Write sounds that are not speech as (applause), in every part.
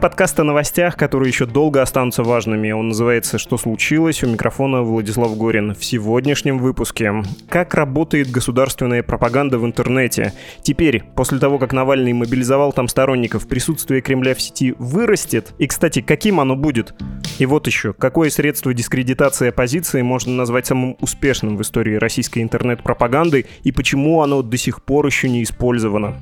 Подкаст о новостях, которые еще долго останутся важными. Он называется «Что случилось?». У микрофона Владислав Горин. В сегодняшнем выпуске. Как работает государственная пропаганда в интернете? Теперь, после того, как Навальный мобилизовал там сторонников, присутствие Кремля в сети вырастет? И, кстати, каким оно будет? И вот еще, какое средство дискредитации оппозиции можно назвать самым успешным в истории российской интернет-пропаганды и почему оно до сих пор еще не использовано?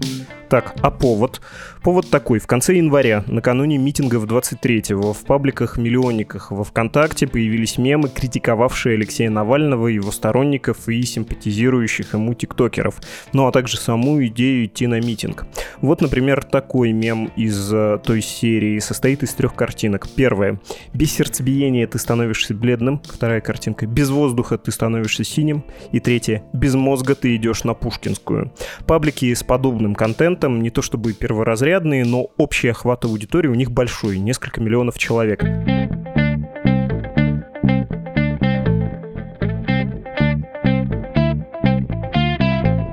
Так, а повод? Повод такой. В конце января, накануне митингов 23-го, в пабликах-миллионниках во ВКонтакте появились мемы, критиковавшие Алексея Навального, его сторонников и симпатизирующих ему тиктокеров, ну а также саму идею идти на митинг. Вот, например, такой мем из э, той серии состоит из трех картинок. Первая. Без сердцебиения ты становишься бледным. Вторая картинка. Без воздуха ты становишься синим. И третья. Без мозга ты идешь на Пушкинскую. Паблики с подобным контентом, не то чтобы перворазрядные, но общий охват аудитории у них большой, несколько миллионов человек.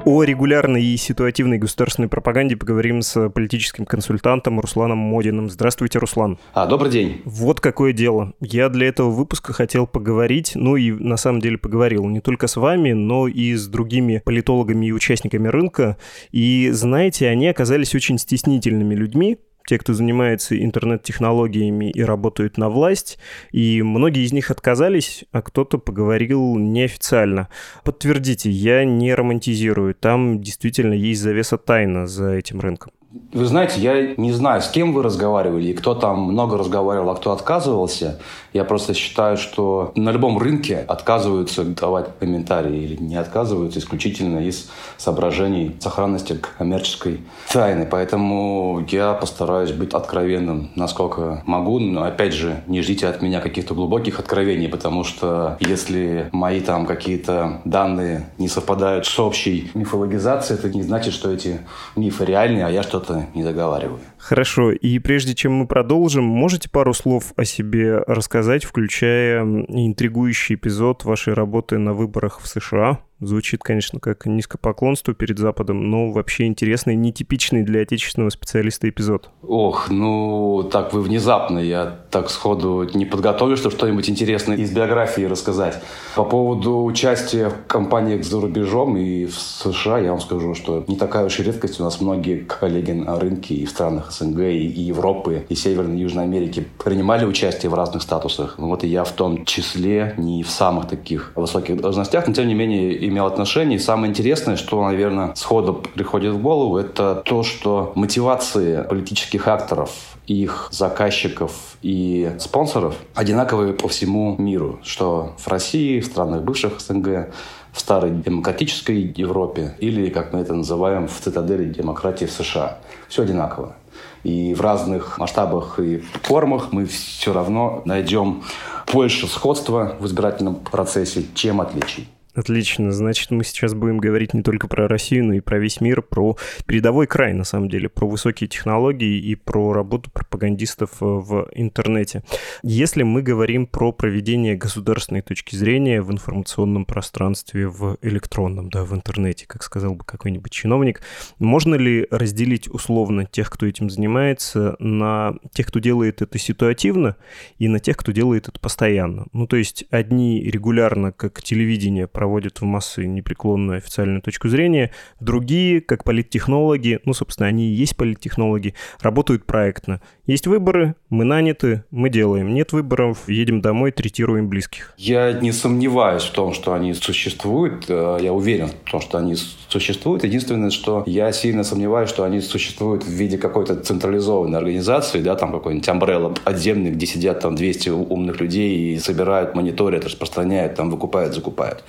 О регулярной и ситуативной государственной пропаганде поговорим с политическим консультантом Русланом Модиным. Здравствуйте, Руслан. А, добрый день. Вот какое дело. Я для этого выпуска хотел поговорить, ну и на самом деле поговорил не только с вами, но и с другими политологами и участниками рынка. И знаете, они оказались очень стеснительными людьми, те, кто занимается интернет-технологиями и работают на власть, и многие из них отказались, а кто-то поговорил неофициально. Подтвердите, я не романтизирую, там действительно есть завеса тайна за этим рынком. Вы знаете, я не знаю, с кем вы разговаривали, и кто там много разговаривал, а кто отказывался. Я просто считаю, что на любом рынке отказываются давать комментарии или не отказываются исключительно из соображений сохранности коммерческой тайны. Поэтому я постараюсь быть откровенным, насколько могу. Но опять же, не ждите от меня каких-то глубоких откровений, потому что если мои там какие-то данные не совпадают с общей мифологизацией, это не значит, что эти мифы реальные, а я что-то что-то не договариваю. Хорошо, и прежде чем мы продолжим, можете пару слов о себе рассказать, включая интригующий эпизод вашей работы на выборах в США? Звучит, конечно, как низкопоклонство перед Западом, но вообще интересный, нетипичный для отечественного специалиста эпизод. Ох, ну так вы внезапно. Я так сходу не подготовлю, чтобы что-нибудь интересное из биографии рассказать. По поводу участия в кампаниях за рубежом и в США, я вам скажу, что не такая уж и редкость. У нас многие коллеги на рынке и в странах СНГ, и Европы, и Северной и Южной Америки принимали участие в разных статусах. Ну, вот и я в том числе, не в самых таких высоких должностях, но тем не менее имел отношение. И самое интересное, что, наверное, сходу приходит в голову, это то, что мотивации политических акторов, их заказчиков и спонсоров одинаковые по всему миру. Что в России, в странах бывших СНГ, в старой демократической Европе или, как мы это называем, в цитадели демократии в США. Все одинаково. И в разных масштабах и формах мы все равно найдем больше сходства в избирательном процессе, чем отличий. Отлично. Значит, мы сейчас будем говорить не только про Россию, но и про весь мир, про передовой край, на самом деле, про высокие технологии и про работу пропагандистов э, в интернете. Если мы говорим про проведение государственной точки зрения в информационном пространстве, в электронном, да, в интернете, как сказал бы какой-нибудь чиновник, можно ли разделить условно тех, кто этим занимается, на тех, кто делает это ситуативно, и на тех, кто делает это постоянно? Ну, то есть одни регулярно, как телевидение, проводят в массы непреклонную официальную точку зрения. Другие, как политтехнологи, ну, собственно, они и есть политтехнологи, работают проектно. Есть выборы, мы наняты, мы делаем. Нет выборов, едем домой, третируем близких. Я не сомневаюсь в том, что они существуют. Э, я уверен в том, что они существуют. Единственное, что я сильно сомневаюсь, что они существуют в виде какой-то централизованной организации, да, там какой-нибудь амбрелла подземный, где сидят там 200 умных людей и собирают, мониторят, распространяют, там выкупают, закупают.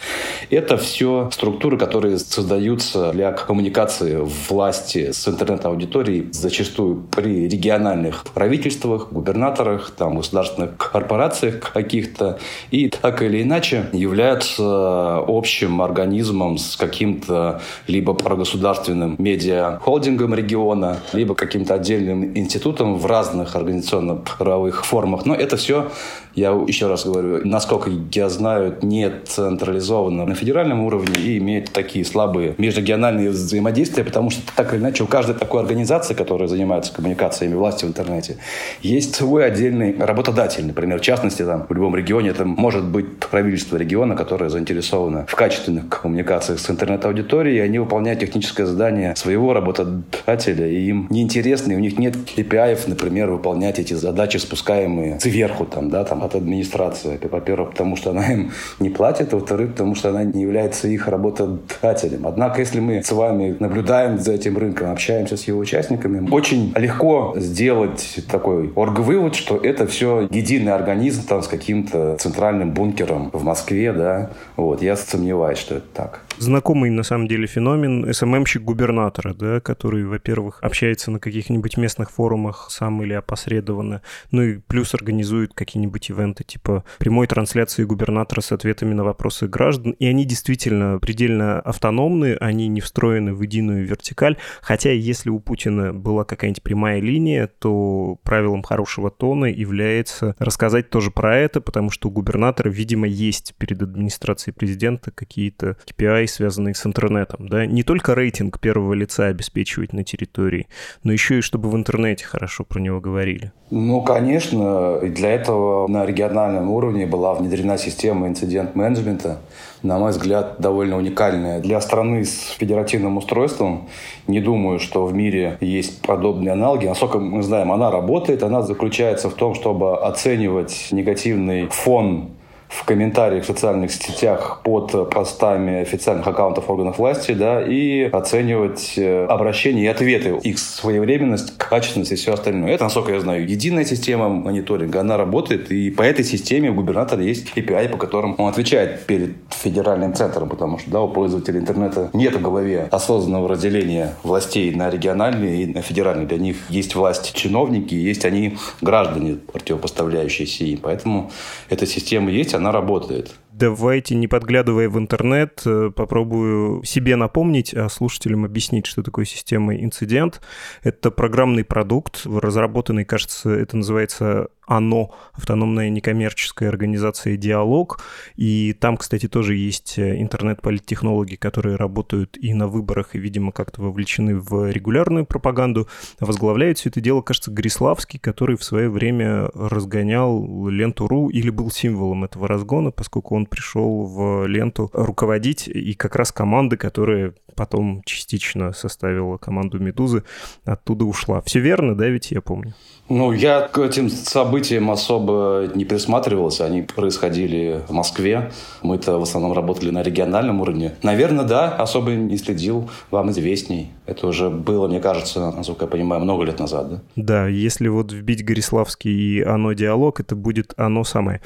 Это все структуры, которые создаются для коммуникации власти с интернет-аудиторией, зачастую при региональных правительствах, губернаторах, там, государственных корпорациях каких-то, и так или иначе являются общим организмом с каким-то либо прогосударственным медиа-холдингом региона, либо каким-то отдельным институтом в разных организационно-правовых формах. Но это все я еще раз говорю, насколько я знаю, не централизовано на федеральном уровне и имеет такие слабые межрегиональные взаимодействия, потому что так или иначе у каждой такой организации, которая занимается коммуникациями власти в интернете. Есть свой отдельный работодатель, например, в частности, там, в любом регионе это может быть правительство региона, которое заинтересовано в качественных коммуникациях с интернет-аудиторией, и они выполняют техническое задание своего работодателя, и им неинтересно, и у них нет KPI, например, выполнять эти задачи, спускаемые сверху, там, да, там, от администрации. Это, во-первых, потому что она им не платит, а во-вторых, потому что она не является их работодателем. Однако, если мы с вами наблюдаем за этим рынком, общаемся с его участниками, очень легко сделать такой орг-вывод, что это все единый организм там, с каким-то центральным бункером в Москве, да. Вот, я сомневаюсь, что это так знакомый на самом деле феномен СММщик губернатора, да, который, во-первых, общается на каких-нибудь местных форумах сам или опосредованно, ну и плюс организует какие-нибудь ивенты типа прямой трансляции губернатора с ответами на вопросы граждан, и они действительно предельно автономны, они не встроены в единую вертикаль, хотя если у Путина была какая-нибудь прямая линия, то правилом хорошего тона является рассказать тоже про это, потому что у губернатора, видимо, есть перед администрацией президента какие-то KPI, KPI, связанные с интернетом, да, не только рейтинг первого лица обеспечивать на территории, но еще и чтобы в интернете хорошо про него говорили. Ну, конечно, для этого на региональном уровне была внедрена система инцидент-менеджмента, на мой взгляд, довольно уникальная. Для страны с федеративным устройством не думаю, что в мире есть подобные аналоги. Насколько мы знаем, она работает, она заключается в том, чтобы оценивать негативный фон в комментариях в социальных сетях под постами официальных аккаунтов органов власти, да, и оценивать э, обращения и ответы, их своевременность, качественность и все остальное. Это, насколько я знаю, единая система мониторинга, она работает, и по этой системе у губернатора есть KPI, по которым он отвечает перед федеральным центром, потому что, да, у пользователей интернета нет в голове осознанного разделения властей на региональные и на федеральные. Для них есть власть чиновники, есть они граждане, противопоставляющиеся им. Поэтому эта система есть, она работает. Давайте, не подглядывая в интернет, э, попробую себе напомнить, а слушателям объяснить, что такое система инцидент. Это программный продукт, разработанный, кажется, это называется ОНО, автономная некоммерческая организация «Диалог». И там, кстати, тоже есть э, интернет-политтехнологи, которые работают и на выборах, и, видимо, как-то вовлечены в регулярную пропаганду. Возглавляет все это дело, кажется, Гриславский, который в свое время разгонял ленту.ру или был символом этого разгона, поскольку он пришел в ленту руководить, и как раз команда, которая потом частично составила команду «Медузы», оттуда ушла. Все верно, да, ведь я помню? Ну, я к этим событиям особо не присматривался. Они происходили в Москве. Мы-то в основном работали на региональном уровне. Наверное, да, особо не следил. Вам известней. Это уже было, мне кажется, насколько я понимаю, много лет назад, да? Да, если вот вбить Гориславский и «Оно диалог», это будет «Оно самое».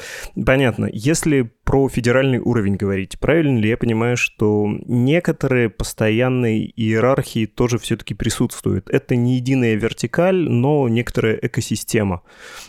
Понятно. Если про федеральный уровень говорить. Правильно ли я понимаю, что некоторые постоянные иерархии тоже все-таки присутствуют? Это не единая вертикаль, но некоторая экосистема.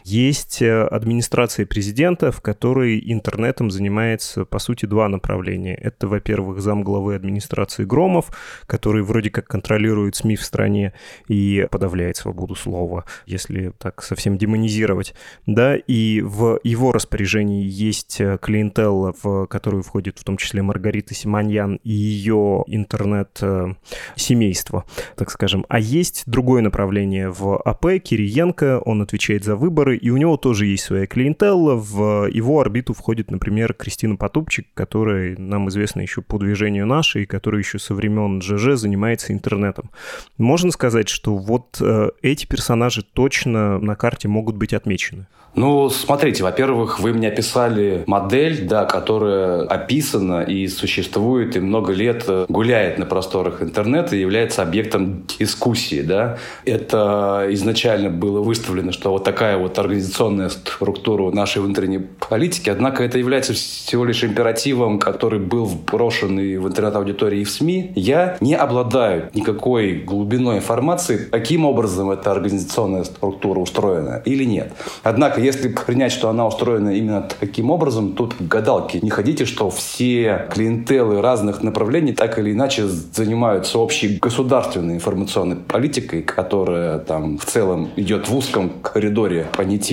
Есть э, администрация президента, в которой интернетом занимается, по сути, два направления. Это, во-первых, замглавы администрации Громов, который вроде как контролирует СМИ в стране и подавляет свободу слова, если так совсем демонизировать. Да, и в его распоряжении есть э, клиентел Белла, в которую входит в том числе Маргарита Симоньян и ее интернет-семейство, так скажем. А есть другое направление в АП, Кириенко, он отвечает за выборы, и у него тоже есть своя клиентелла. В его орбиту входит, например, Кристина Потупчик, которая нам известна еще по движению нашей, которая еще со времен ЖЖ занимается интернетом. Можно сказать, что вот э, эти персонажи точно на карте могут быть отмечены? Ну, смотрите, во-первых, вы мне описали модель, да, которая описана и существует, и много лет гуляет на просторах интернета и является объектом дискуссии, да. Это изначально было выставлено, что вот такая вот организационная структура нашей внутренней политики, однако это является всего лишь императивом, который был брошен и в интернет-аудитории, и в СМИ. Я не обладаю никакой глубиной информации, каким образом эта организационная структура устроена или нет. Однако если принять, что она устроена именно таким образом, тут гадалки не ходите, что все клиентелы разных направлений так или иначе занимаются общей государственной информационной политикой, которая там в целом идет в узком коридоре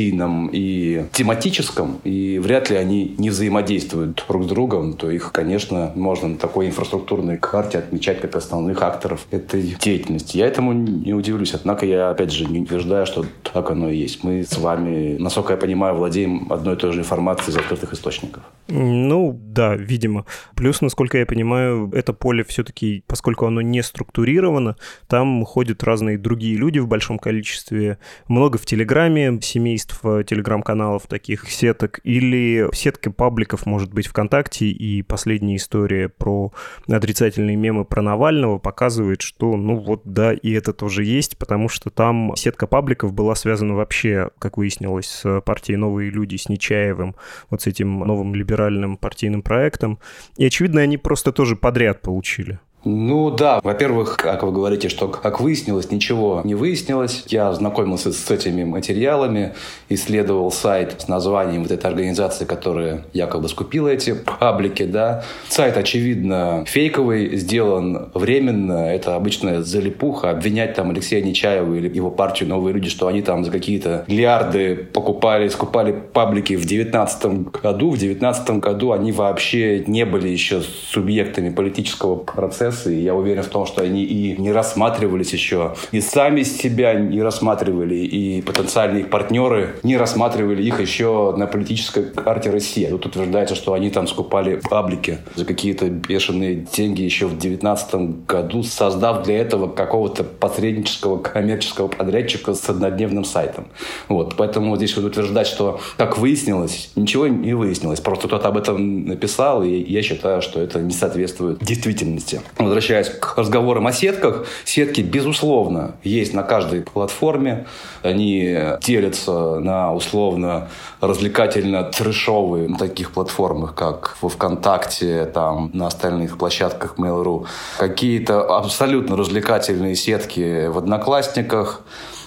понятийном и тематическом, и вряд ли они не взаимодействуют друг с другом, то их, конечно, можно на такой инфраструктурной карте отмечать как основных акторов этой деятельности. Я этому не удивлюсь, однако я, опять же, не утверждаю, что так оно и есть. Мы с вами, насколько я понимаю, владеем одной и той же информацией из открытых источников. Ну, да, видимо. Плюс, насколько я понимаю, это поле все-таки, поскольку оно не структурировано, там ходят разные другие люди в большом количестве. Много в Телеграме, семейств телеграм-каналов таких сеток, или сетка пабликов, может быть, ВКонтакте, и последняя история про отрицательные мемы про Навального показывает, что, ну вот, да, и это тоже есть, потому что там сетка пабликов была связана вообще, как выяснилось, с партией «Новые люди», с Нечаевым, вот с этим новым либеральным партийным проектом. И, очевидно, они просто тоже подряд получили. Ну да, во-первых, как вы говорите, что, как выяснилось, ничего не выяснилось. Я знакомился с этими материалами, исследовал сайт с названием вот этой организации, которая якобы скупила эти паблики, да. Сайт, очевидно, фейковый, сделан временно. Это обычная залипуха. Обвинять там Алексея Нечаева или его партию «Новые люди», что они там за какие-то миллиарды покупали, скупали паблики в 2019 году. В 2019 году они вообще не были еще субъектами политического процесса процессы. И я уверен в том, что они и не рассматривались еще, и сами себя не рассматривали, и потенциальные их партнеры не рассматривали их еще на политической карте России. Тут утверждается, что они там скупали паблики за какие-то бешеные деньги еще в 2019 году, создав для этого какого-то посреднического коммерческого подрядчика с однодневным сайтом. Вот. Поэтому здесь вот утверждать, что, как выяснилось, ничего не выяснилось. Просто кто-то об этом написал, и я считаю, что это не соответствует действительности возвращаясь к разговорам о сетках, сетки, безусловно, есть на каждой платформе. Они делятся на условно развлекательно-трешовые на таких платформах, как во ВКонтакте, там, на остальных площадках Mail.ru. Какие-то абсолютно развлекательные сетки в Одноклассниках,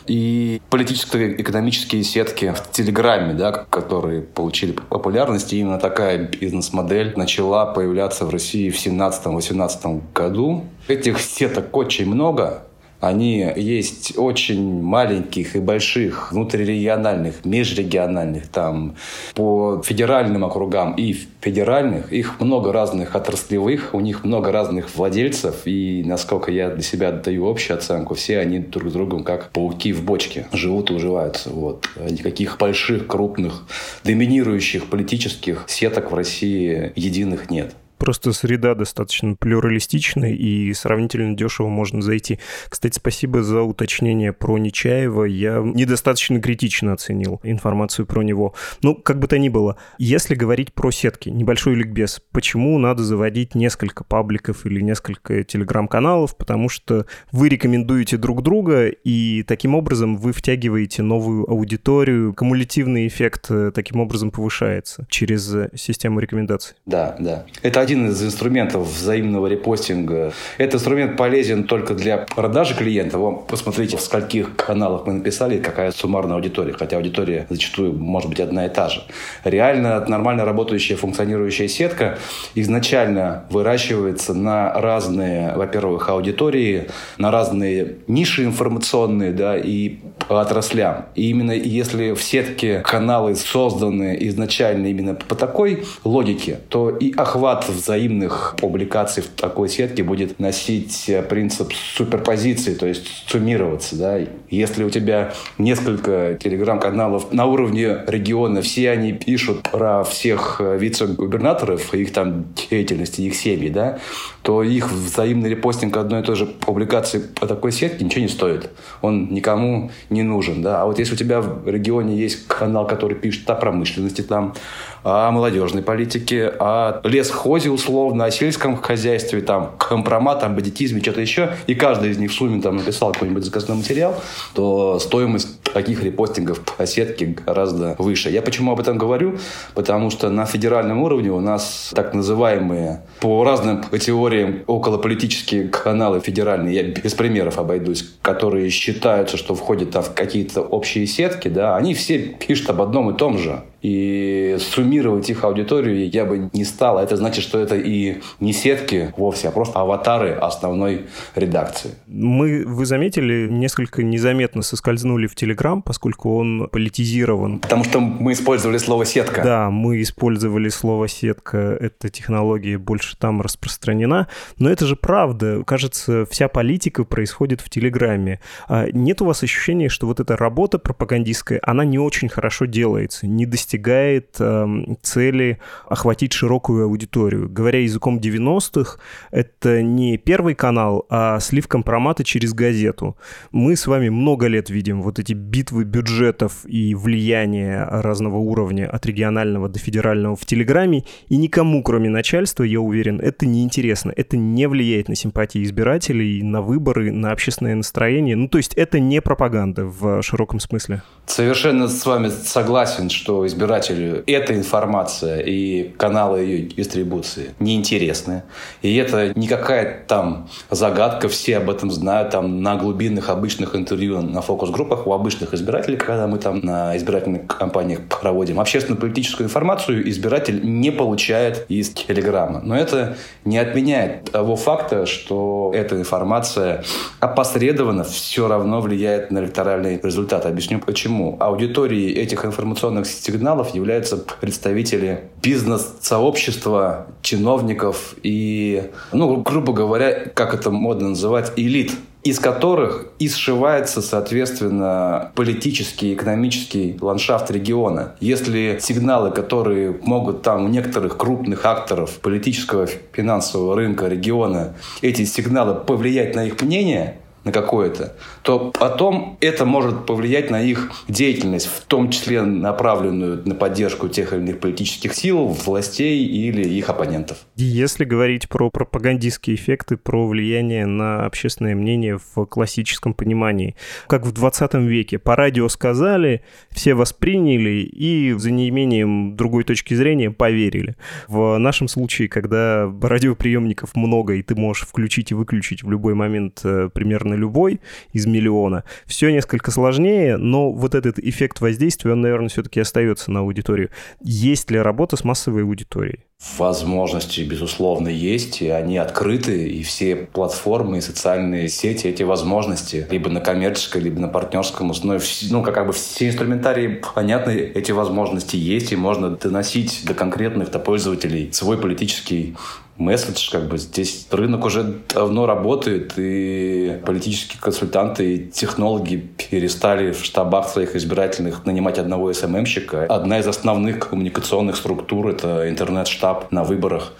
и политическо-экономические сетки в Телеграме, да, которые получили популярность. И именно такая бизнес-модель начала появляться в России в 17-18 году. Этих сеток очень много, они есть очень маленьких и больших, внутрирегиональных, межрегиональных, там, по федеральным округам и федеральных. Их много разных отраслевых, у них много разных владельцев. И, насколько я для себя даю общую оценку, все они друг с другом как пауки в бочке живут и уживаются. Вот. Никаких больших, крупных, доминирующих политических сеток в России единых нет просто среда достаточно плюралистичная и сравнительно дешево можно зайти. Кстати, спасибо за уточнение про Нечаева. Я недостаточно критично оценил информацию про него. Ну, как бы то ни было, если говорить про сетки, небольшой ликбез, почему надо заводить несколько пабликов или несколько телеграм-каналов? Потому что вы рекомендуете друг друга, и таким образом вы втягиваете новую аудиторию, кумулятивный эффект э, таким образом повышается через систему рекомендаций. Да, да. Это один из инструментов взаимного репостинга. Этот инструмент полезен только для продажи клиента. Вы посмотрите, в скольких каналах мы написали, какая суммарная аудитория. Хотя аудитория зачастую может быть одна и та же. Реально нормально работающая, функционирующая сетка изначально выращивается на разные, во-первых, аудитории, на разные ниши информационные, да, и отраслям. И именно если в сетке каналы созданы изначально именно по такой логике, то и охват взаимных публикаций в такой сетке будет носить принцип суперпозиции, то есть суммироваться. Да? Если у тебя несколько телеграм-каналов на уровне региона, все они пишут про всех э, вице-губернаторов, их там деятельности, их семьи, да, то их взаимный репостинг одной и той же публикации по такой сетке ничего не стоит. Он никому не нужен. Да? А вот если у тебя в регионе есть канал, который пишет о промышленности, там, о молодежной политике, о лесхозе условно, о сельском хозяйстве, там, компромат, там, бандитизме, что-то еще, и каждый из них в сумме там написал какой-нибудь заказной материал, то стоимость таких репостингов по сетке гораздо выше. Я почему об этом говорю? Потому что на федеральном уровне у нас так называемые по разным категориям околополитические каналы федеральные, я без примеров обойдусь, которые считаются, что входят там в какие-то общие сетки, да, они все пишут об одном и том же. И суммировать их аудиторию я бы не стал. Это значит, что это и не сетки вовсе, а просто аватары основной редакции. Мы, вы заметили, несколько незаметно соскользнули в телеграм поскольку он политизирован. Потому что мы использовали слово «сетка». Да, мы использовали слово «сетка». Эта технология больше там распространена. Но это же правда. Кажется, вся политика происходит в Телеграме. А нет у вас ощущения, что вот эта работа пропагандистская, она не очень хорошо делается, не достигает э, цели охватить широкую аудиторию? Говоря языком 90-х, это не первый канал, а слив компромата через газету. Мы с вами много лет видим вот эти битвы бюджетов и влияния разного уровня от регионального до федерального в Телеграме, и никому, кроме начальства, я уверен, это не интересно, это не влияет на симпатии избирателей, на выборы, на общественное настроение. Ну, то есть это не пропаганда в широком смысле. Совершенно с вами согласен, что избирателю эта информация и каналы ее дистрибуции неинтересны. И это не какая-то там загадка, все об этом знают, там на глубинных обычных интервью на фокус-группах у обычных избирателей, когда мы там на избирательных кампаниях проводим. Общественно-политическую информацию избиратель не получает из Телеграма. Но это не отменяет того факта, что эта информация опосредованно все равно влияет на электоральный результат. Объясню почему. Аудиторией этих информационных сигналов являются представители бизнес-сообщества, чиновников и, ну, грубо говоря, как это модно называть, элит из которых и сшивается, соответственно, политический, экономический ландшафт региона. Если сигналы, которые могут там у некоторых крупных акторов политического финансового рынка региона, эти сигналы повлиять на их мнение, на какое-то, то потом это может повлиять на их деятельность, в том числе направленную на поддержку тех или иных политических сил, властей или их оппонентов. Если говорить про пропагандистские эффекты, про влияние на общественное мнение в классическом понимании, как в 20 веке, по радио сказали, все восприняли и за неимением другой точки зрения поверили. В нашем случае, когда радиоприемников много, и ты можешь включить и выключить в любой момент э, примерно любой из миллиона. Все несколько сложнее, но вот этот эффект воздействия, он, наверное, все-таки остается на аудиторию. Есть ли работа с массовой аудиторией? Возможности, безусловно, есть, и они открыты, и все платформы и социальные сети эти возможности, либо на коммерческой, либо на партнерском основе, ну, как, как бы все инструментарии понятны, эти возможности есть, и можно доносить до конкретных до пользователей свой политический месседж, как бы здесь рынок уже давно работает, и политические консультанты и технологи перестали в штабах своих избирательных нанимать одного СММщика. Одна из основных коммуникационных структур — это интернет-штаб на выборах.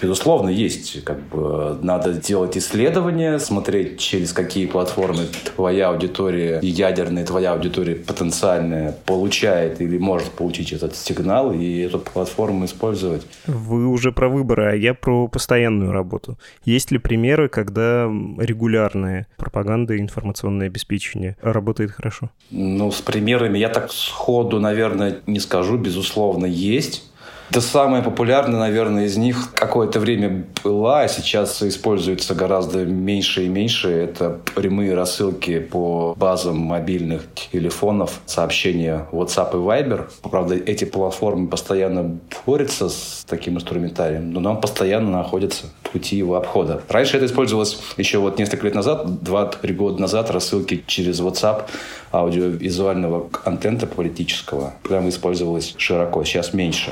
Безусловно, есть. Как бы, надо делать исследования, смотреть, через какие платформы твоя аудитория, ядерная твоя аудитория потенциальная получает или может получить этот сигнал, и эту платформу использовать. Вы уже про выборы, а я про постоянную работу. Есть ли примеры, когда регулярная пропаганда и информационное обеспечение работает хорошо? Ну, с примерами я так сходу, наверное, не скажу. Безусловно, есть. Да самая популярная, наверное, из них какое-то время была, а сейчас используется гораздо меньше и меньше. Это прямые рассылки по базам мобильных телефонов, сообщения WhatsApp и Viber. Правда, эти платформы постоянно борются с таким инструментарием, но нам постоянно находятся пути его обхода. Раньше это использовалось еще вот несколько лет назад, 2-3 года назад, рассылки через WhatsApp аудиовизуального контента политического прямо использовалось широко, сейчас меньше.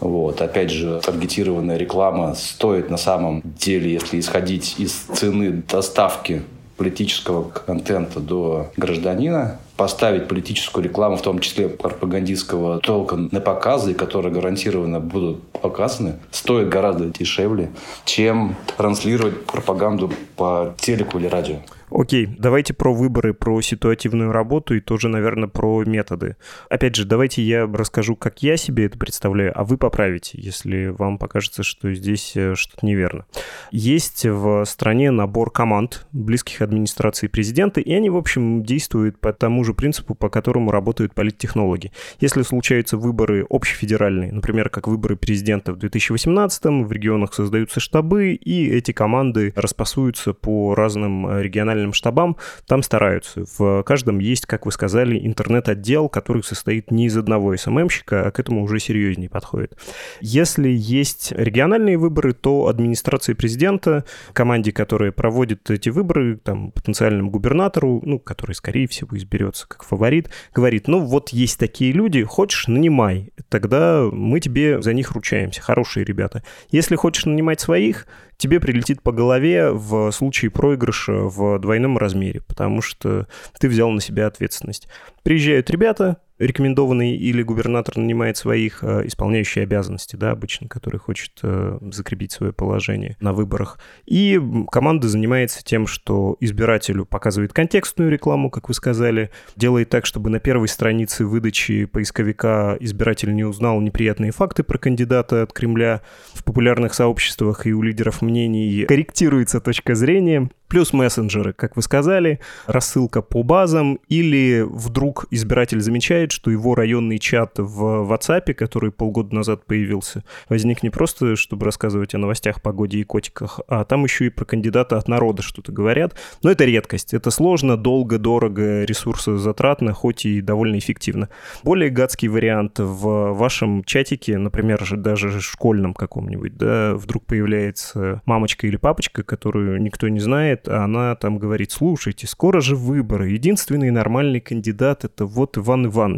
Вот. Опять же, таргетированная реклама стоит на самом деле, если исходить из цены доставки политического контента до гражданина, поставить политическую рекламу, в том числе пропагандистского толка на показы, которые гарантированно будут показаны, стоит гораздо дешевле, чем транслировать пропаганду по телеку или радио. Окей, давайте про выборы, про ситуативную работу и тоже, наверное, про методы. Опять же, давайте я расскажу, как я себе это представляю, а вы поправите, если вам покажется, что здесь э, что-то неверно. Есть в стране набор команд, близких администрации президента, и они, в общем, действуют по тому же принципу, по которому работают политтехнологи. Если случаются выборы общефедеральные, например, как выборы президента в 2018 в регионах создаются штабы, и эти команды распасуются по разным региональным генеральным штабам, там стараются. В каждом есть, как вы сказали, интернет-отдел, который состоит не из одного СММщика, а к этому уже серьезнее подходит. Если есть региональные выборы, то администрация президента, команде, которая проводит эти выборы, там, потенциальному губернатору, ну, который, скорее всего, изберется как фаворит, говорит, ну, вот есть такие люди, хочешь, нанимай, тогда мы тебе за них ручаемся, хорошие ребята. Если хочешь нанимать своих, тебе прилетит по голове в случае проигрыша в двойном размере, потому что ты взял на себя ответственность. Приезжают ребята, рекомендованный или губернатор нанимает своих э, исполняющие обязанности, да, обычно, который хочет э, закрепить свое положение на выборах. И команда занимается тем, что избирателю показывает контекстную рекламу, как вы сказали, делает так, чтобы на первой странице выдачи поисковика избиратель не узнал неприятные факты про кандидата от Кремля. В популярных сообществах и у лидеров мнений корректируется точка зрения, Плюс мессенджеры, как вы сказали, рассылка по базам, или вдруг избиратель замечает, что его районный чат в WhatsApp, который полгода назад появился, возник не просто, чтобы рассказывать о новостях, погоде и котиках, а там еще и про кандидата от народа что-то говорят. Но это редкость. Это сложно, долго, дорого, ресурсозатратно, хоть и довольно эффективно. Более гадский вариант в вашем чатике, например, же даже школьном каком-нибудь, да, вдруг появляется мамочка или папочка, которую никто не знает, а она там говорит, слушайте, скоро же выборы, единственный нормальный кандидат это вот Иван Иванович.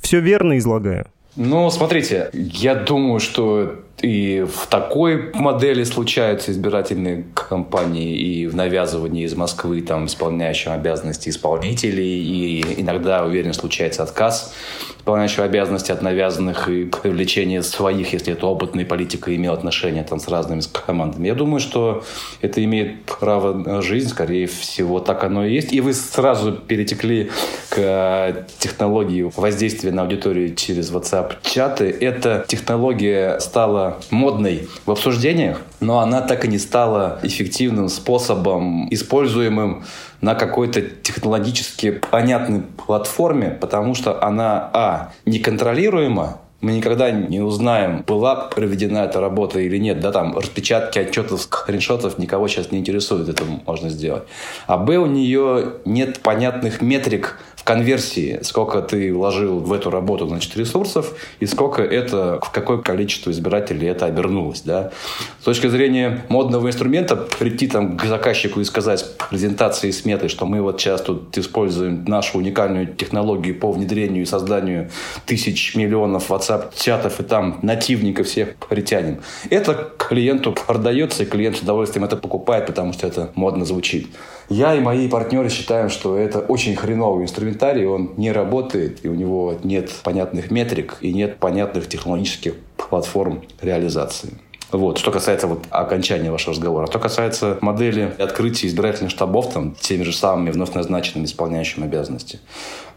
Все верно излагаю? Ну, смотрите, я думаю, что и в такой модели случаются избирательные кампании и в навязывании из Москвы там исполняющим обязанности исполнителей, и иногда, уверен, случается отказ исполняющего обязанности от навязанных и привлечение своих, если это опытный политик и имел отношения там с разными командами. Я думаю, что это имеет право на жизнь, скорее всего, так оно и есть. И вы сразу перетекли к э, технологии воздействия на аудиторию через WhatsApp-чаты. Эта технология стала модной в обсуждениях, но она так и не стала эффективным способом, используемым на какой-то технологически понятной платформе, потому что она, а, неконтролируема, мы никогда не узнаем, была проведена эта работа или нет. Да, там распечатки отчетов, скриншотов никого сейчас не интересует, это можно сделать. А Б, у нее нет понятных метрик конверсии, сколько ты вложил в эту работу, значит, ресурсов, и сколько это, в какое количество избирателей это обернулось, да. С точки зрения модного инструмента, прийти там к заказчику и сказать презентации сметы, что мы вот сейчас тут используем нашу уникальную технологию по внедрению и созданию тысяч миллионов WhatsApp-чатов и там нативников всех притянем. Это клиенту продается, и клиент с удовольствием это покупает, потому что это модно звучит. Я и мои партнеры считаем, что это очень хреновый инструментарий, он не работает, и у него нет понятных метрик и нет понятных технологических платформ реализации. Вот, что касается вот окончания вашего разговора. Что касается модели открытия избирательных штабов там, теми же самыми вновь назначенными исполняющими обязанности.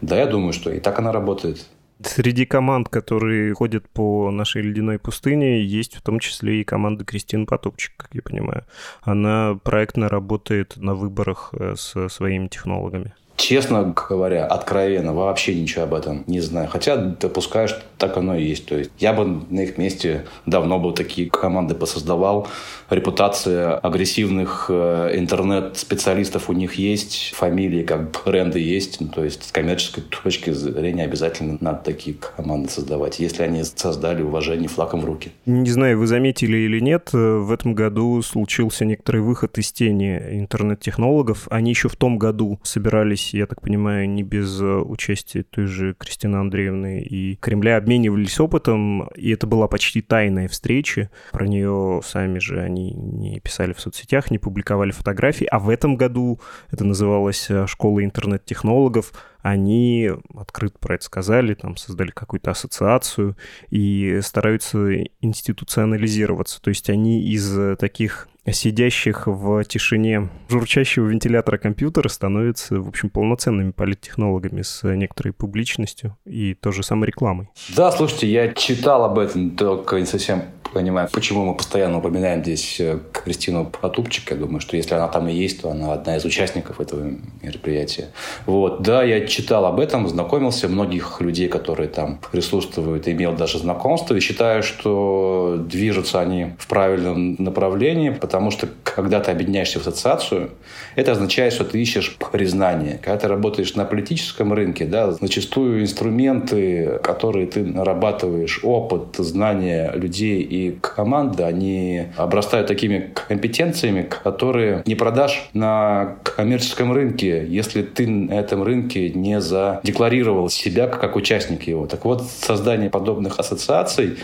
Да, я думаю, что и так она работает. Среди команд, которые ходят по нашей ледяной пустыне, есть в том числе и команда Кристины Потопчик, как я понимаю. Она проектно работает на выборах э, со своими технологами. Честно говоря, откровенно, вообще ничего об этом не знаю. Хотя допускаю, что так оно и есть. То есть я бы на их месте давно бы такие команды посоздавал. Репутация агрессивных э, интернет-специалистов у них есть, фамилии как бренды есть. Ну, то есть с коммерческой точки зрения обязательно надо такие команды создавать, если они создали уважение флагом в руки. Не знаю, вы заметили или нет, э, в этом году случился некоторый выход из тени интернет-технологов. Они еще в том году собирались я так понимаю, не без э, участия той же Кристины Андреевны и Кремля обменивались опытом, и это была почти тайная встреча. Про нее сами же они не писали в соцсетях, не публиковали фотографии, а в этом году это называлось э, «Школа интернет-технологов», они открыто про это сказали, там создали какую-то ассоциацию и стараются институционализироваться. То есть они из э, таких сидящих в тишине журчащего вентилятора компьютера становятся, в общем, полноценными политтехнологами с некоторой публичностью и той же самой рекламой. Да, слушайте, я читал об этом, только не совсем понимаю, почему мы постоянно упоминаем здесь э, Кристину Потупчик. Я думаю, что если она там и есть, то она одна из участников этого мероприятия. Вот. Да, я читал об этом, знакомился. Многих людей, которые там присутствуют, имел даже знакомство. И считаю, что движутся они в правильном направлении, потому что когда ты объединяешься в ассоциацию, это означает, что ты ищешь признание. Когда ты работаешь на политическом рынке, да, зачастую инструменты, которые ты нарабатываешь, опыт, знания людей и команда, они обрастают такими компетенциями, которые не продашь на коммерческом рынке, если ты на этом рынке не задекларировал себя как участник его. Так вот, создание подобных ассоциаций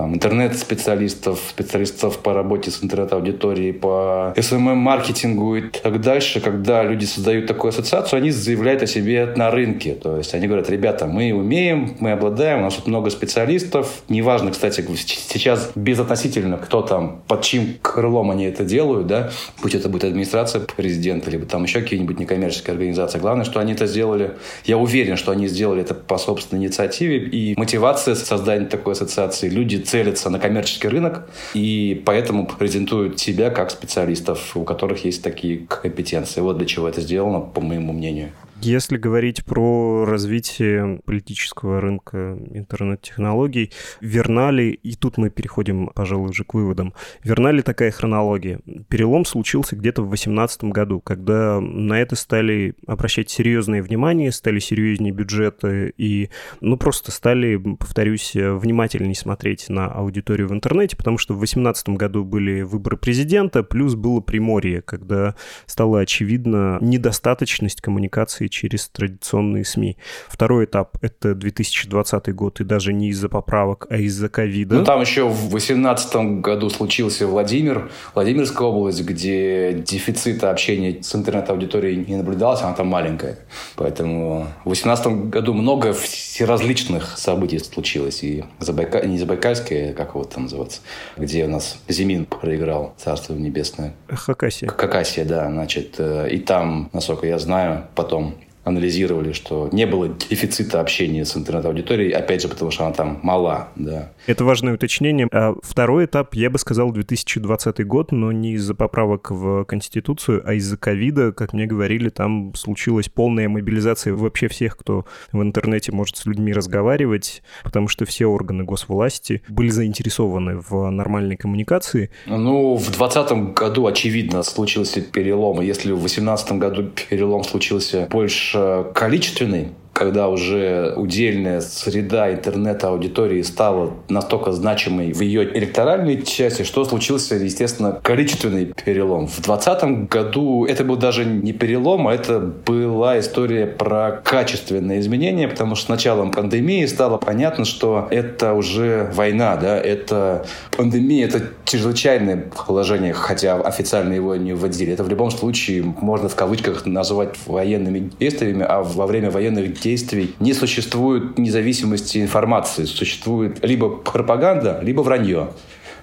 там, интернет-специалистов, специалистов по работе с интернет-аудиторией, по SMM-маркетингу и так дальше. Когда люди создают такую ассоциацию, они заявляют о себе на рынке. То есть они говорят, ребята, мы умеем, мы обладаем, у нас тут много специалистов. Неважно, кстати, сейчас безотносительно, кто там, под чьим крылом они это делают, да, будь это будет администрация президента, либо там еще какие-нибудь некоммерческие организации. Главное, что они это сделали. Я уверен, что они сделали это по собственной инициативе. И мотивация создания такой ассоциации. Люди целятся на коммерческий рынок и поэтому презентуют себя как специалистов, у которых есть такие компетенции. Вот для чего это сделано, по моему мнению. Если говорить про развитие политического рынка интернет-технологий, верна ли, и тут мы переходим, пожалуй, уже к выводам, верна ли такая хронология? Перелом случился где-то в 2018 году, когда на это стали обращать серьезное внимание, стали серьезнее бюджеты и, ну, просто стали, повторюсь, внимательнее смотреть на аудиторию в интернете, потому что в 2018 году были выборы президента, плюс было Приморье, когда стала очевидна недостаточность коммуникации через традиционные СМИ. Второй этап — это 2020 год, и даже не из-за поправок, а из-за ковида. Ну, там еще в 2018 году случился Владимир, Владимирская область, где дефицита общения с интернет-аудиторией не наблюдалось, она там маленькая. Поэтому в 2018 году много всеразличных событий случилось. И Забайка... не Забайкальское, как его там называется, где у нас Зимин проиграл, Царство Небесное. Хакасия. Хакасия, да. Значит, э, и там, насколько я знаю, потом анализировали, что не было дефицита общения с интернет-аудиторией, опять же, потому что она там мала, да. Это важное уточнение. А второй этап, я бы сказал, 2020 год, но не из-за поправок в Конституцию, а из-за ковида, как мне говорили, там случилась полная мобилизация вообще всех, кто в интернете может с людьми разговаривать, потому что все органы госвласти были заинтересованы в нормальной коммуникации. Ну, в 2020 году, очевидно, случился перелом. Если в 2018 году перелом случился больше количественный, когда уже удельная среда интернет-аудитории стала настолько значимой в ее электоральной части, что случился, естественно, количественный перелом. В 2020 году это был даже не перелом, а это была история про качественные изменения, потому что с началом пандемии стало понятно, что это уже война, да, это пандемия, это чрезвычайное положение, хотя официально его не вводили. Это в любом случае можно в кавычках называть военными действиями, а во время военных действий не существует независимости информации. Существует либо пропаганда, либо вранье.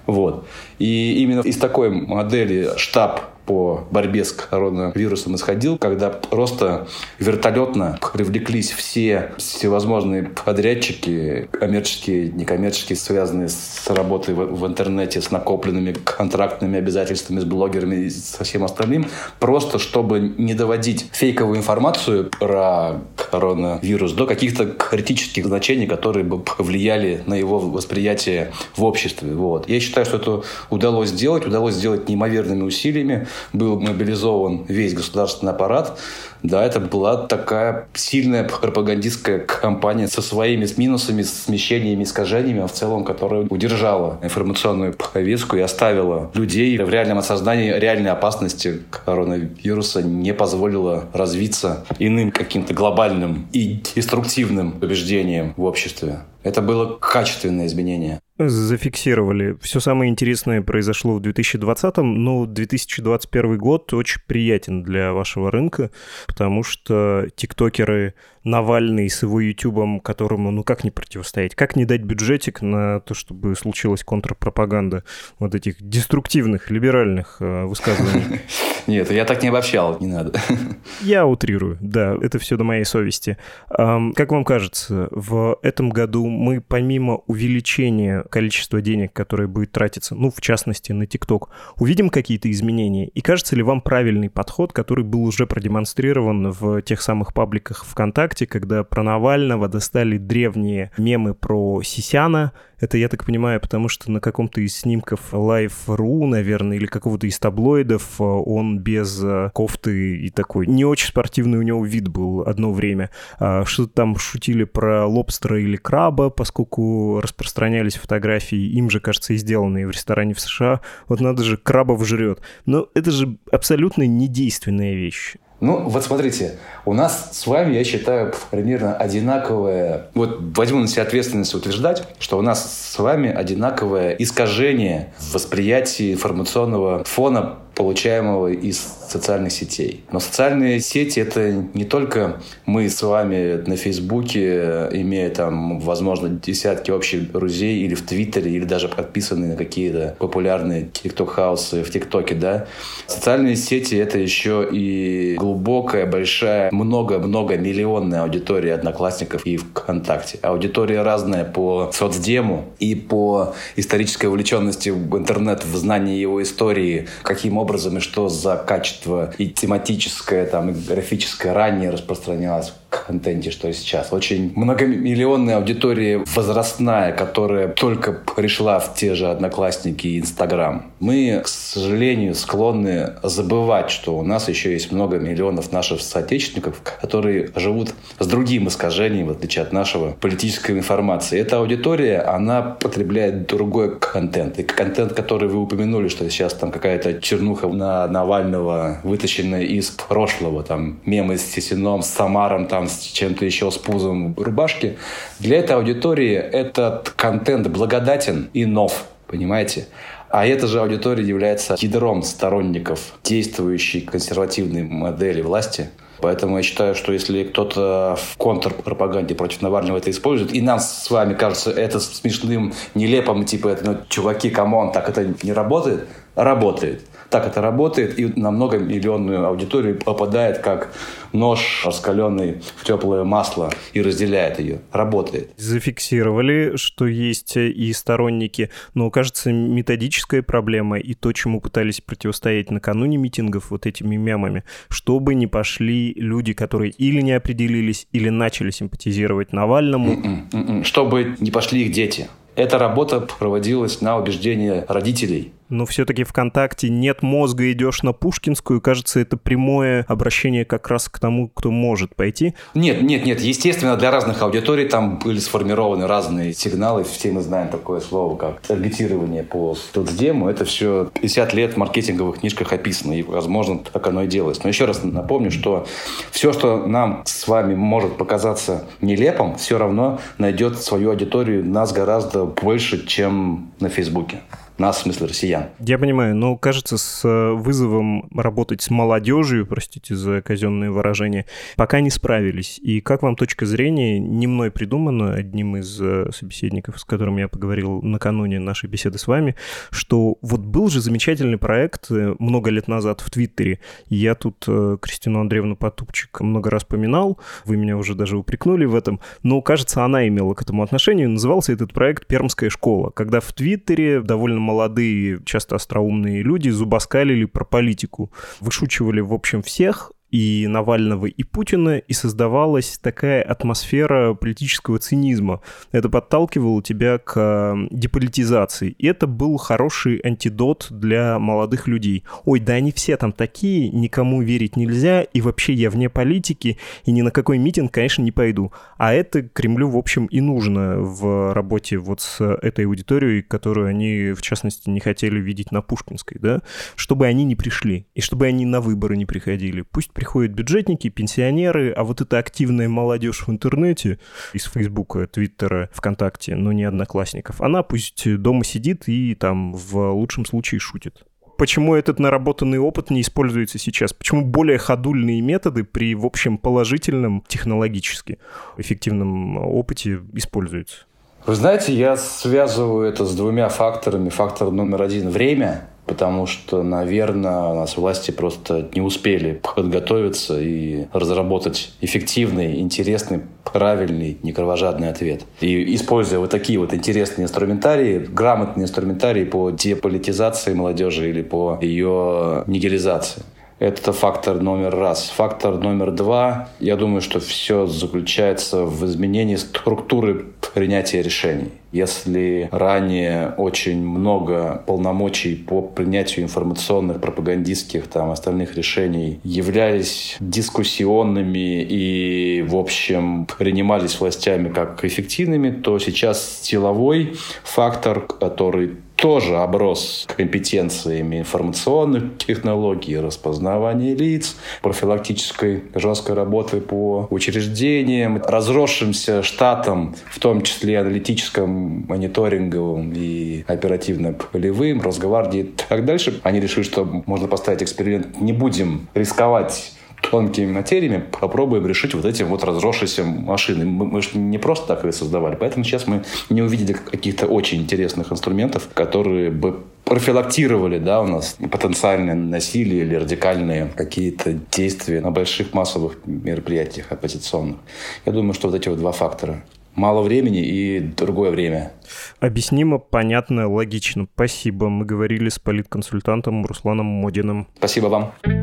Вот. И именно из такой модели штаб по борьбе с коронавирусом исходил, когда просто вертолетно привлеклись все всевозможные подрядчики, коммерческие, некоммерческие, связанные с работой в, в интернете, с накопленными контрактными обязательствами, с блогерами и со всем остальным, просто чтобы не доводить фейковую информацию про коронавирус до каких-то критических значений, которые бы повлияли на его восприятие в обществе. Вот. Я считаю, что это удалось сделать, удалось сделать неимоверными усилиями. Был мобилизован весь государственный аппарат, да, это была такая сильная пропагандистская кампания со своими минусами, смещениями, искажениями, а в целом, которая удержала информационную повестку и оставила людей в реальном осознании реальной опасности коронавируса, не позволила развиться иным каким-то глобальным и деструктивным убеждением в обществе. Это было качественное изменение зафиксировали. Все самое интересное произошло в 2020, но 2021 год очень приятен для вашего рынка, потому что тиктокеры Навальный с его ютубом, которому, ну как не противостоять? Как не дать бюджетик на то, чтобы случилась контрпропаганда вот этих деструктивных, либеральных э, высказываний? (laughs) Нет, я так не обобщал, не надо. (laughs) Я утрирую, да, это все до моей совести. Как вам кажется, в этом году мы помимо увеличения количества денег, которое будет тратиться, ну, в частности, на ТикТок, увидим какие-то изменения? И кажется ли вам правильный подход, который был уже продемонстрирован в тех самых пабликах ВКонтакте, когда про Навального достали древние мемы про Сисяна, это, я так понимаю, потому что на каком-то из снимков Life.ru, наверное, или какого-то из таблоидов он без э, кофты и такой не очень спортивный у него вид был одно время. А что-то там шутили про лобстера или краба, поскольку распространялись фотографии, им же, кажется, и сделанные в ресторане в США. Вот надо же, крабов жрет. Но это же абсолютно недейственная вещь. Ну, вот смотрите, у нас с вами, я считаю, примерно одинаковое... Вот возьму на себя ответственность утверждать, что у нас с вами одинаковое искажение в восприятии информационного фона получаемого из социальных сетей. Но социальные сети — это не только мы с вами на Фейсбуке, имея там, возможно, десятки общих друзей, или в Твиттере, или даже подписанные на какие-то популярные тикток-хаусы в ТикТоке, да. Социальные сети — это еще и глубокая, большая, много-много миллионная аудитория одноклассников и ВКонтакте. Аудитория разная по соцдему и по исторической увлеченности в интернет, в знании его истории, каким образом образом и что за качество и тематическое, там, и графическое ранее распространялось контенте, что сейчас. Очень многомиллионная аудитория возрастная, которая только пришла в те же Одноклассники и Инстаграм. Мы, к сожалению, склонны забывать, что у нас еще есть много миллионов наших соотечественников, которые живут с другим искажением, в отличие от нашего политической информации. Эта аудитория, она потребляет другой контент. И контент, который вы упомянули, что сейчас там какая-то чернуха на Навального, вытащенная из прошлого, там мемы с Сисином, с Самаром, там с чем-то еще, с пузом рубашки. Для этой аудитории этот контент благодатен и нов, понимаете? А эта же аудитория является ядром сторонников действующей консервативной модели власти. Поэтому я считаю, что если кто-то в контрпропаганде против Навального это использует, и нам с вами кажется это смешным, нелепым, типа, это, ну, чуваки, come on, так это не работает, работает так это работает, и на многомиллионную аудиторию попадает как нож, раскаленный в теплое масло, и разделяет ее. Работает. Зафиксировали, что есть и сторонники, но, кажется, методическая проблема и то, чему пытались противостоять накануне митингов вот этими мемами, чтобы не пошли люди, которые или не определились, или начали симпатизировать Навальному. Mm-mm, mm-mm. Чтобы не пошли их дети. Эта работа проводилась на убеждение родителей но все-таки ВКонтакте нет мозга, идешь на Пушкинскую, кажется, это прямое обращение как раз к тому, кто может пойти. Нет, нет, нет, естественно, для разных аудиторий там были сформированы разные сигналы, все мы знаем такое слово, как таргетирование по соцдему, это все 50 лет в маркетинговых книжках описано, и, возможно, так оно и делается. Но еще раз напомню, что все, что нам с вами может показаться нелепым, все равно найдет свою аудиторию нас гораздо больше, чем на Фейсбуке. Нас, в смысле, россиян. Я понимаю, но кажется, с э, вызовом работать с молодежью, простите за казенное выражение, пока не справились. И как вам точка зрения, не мной придумана, одним из э, собеседников, с которым я поговорил накануне нашей беседы с вами, что вот был же замечательный проект э, много лет назад в Твиттере. Я тут Кристину Андреевну Потупчик много раз поминал, вы меня уже даже упрекнули в этом, но, кажется, она имела к этому отношение. Назывался этот проект «Пермская школа», когда в Твиттере довольно молодые, часто остроумные люди зубоскалили про политику, вышучивали, в общем, всех, и Навального, и Путина, и создавалась такая атмосфера политического цинизма. Это подталкивало тебя к деполитизации. И это был хороший антидот для молодых людей. Ой, да они все там такие, никому верить нельзя, и вообще я вне политики, и ни на какой митинг, конечно, не пойду. А это Кремлю, в общем, и нужно в работе вот с этой аудиторией, которую они, в частности, не хотели видеть на Пушкинской, да, чтобы они не пришли, и чтобы они на выборы не приходили. Пусть приходят бюджетники, пенсионеры, а вот эта активная молодежь в интернете из Фейсбука, Твиттера, ВКонтакте, но не Одноклассников, она пусть дома сидит и там в лучшем случае шутит. почему этот наработанный опыт не используется сейчас? Почему более ходульные методы при, в общем, положительном технологически эффективном опыте используются? Вы знаете, я связываю это с двумя факторами. Фактор номер один – время – потому что, наверное, у нас власти просто не успели подготовиться и разработать эффективный, интересный, правильный, некровожадный ответ. И используя вот такие вот интересные инструментарии, грамотные инструментарии по деполитизации молодежи или по ее нигилизации. Это фактор номер раз. Фактор номер два, я думаю, что все заключается в изменении структуры принятия решений. Если ранее очень много полномочий по принятию информационных, пропагандистских, там, остальных решений являлись дискуссионными и, в общем, принимались властями как эффективными, то сейчас силовой фактор, который тоже оброс компетенциями информационных технологий, распознавания лиц, профилактической жесткой работы по учреждениям, разросшимся штатам, в том числе аналитическом, мониторинговым и оперативно-полевым, Росгвардии и так дальше. Они решили, что можно поставить эксперимент, не будем рисковать тонкими материями попробуем решить вот эти вот разросшиеся машины. Мы, мы же не просто так их создавали, поэтому сейчас мы не увидели каких-то очень интересных инструментов, которые бы профилактировали, да, у нас потенциальное насилие или радикальные какие-то действия на больших массовых мероприятиях оппозиционных. Я думаю, что вот эти вот два фактора мало времени и другое время. Объяснимо, понятно, логично. Спасибо. Мы говорили с политконсультантом Русланом Модиным. Спасибо вам.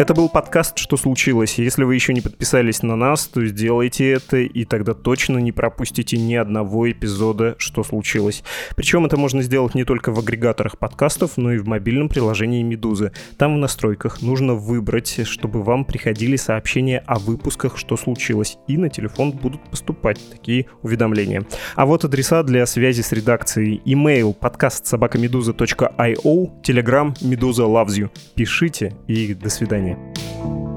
Это был подкаст «Что случилось?». Если вы еще не подписались на нас, то сделайте это, и тогда точно не пропустите ни одного эпизода «Что случилось?». Причем это можно сделать не только в агрегаторах подкастов, но и в мобильном приложении «Медузы». Там в настройках нужно выбрать, чтобы вам приходили сообщения о выпусках «Что случилось?». И на телефон будут поступать такие уведомления. А вот адреса для связи с редакцией. Email подкаст собакамедуза.io, Telegram Медуза loves you. Пишите и до свидания. you.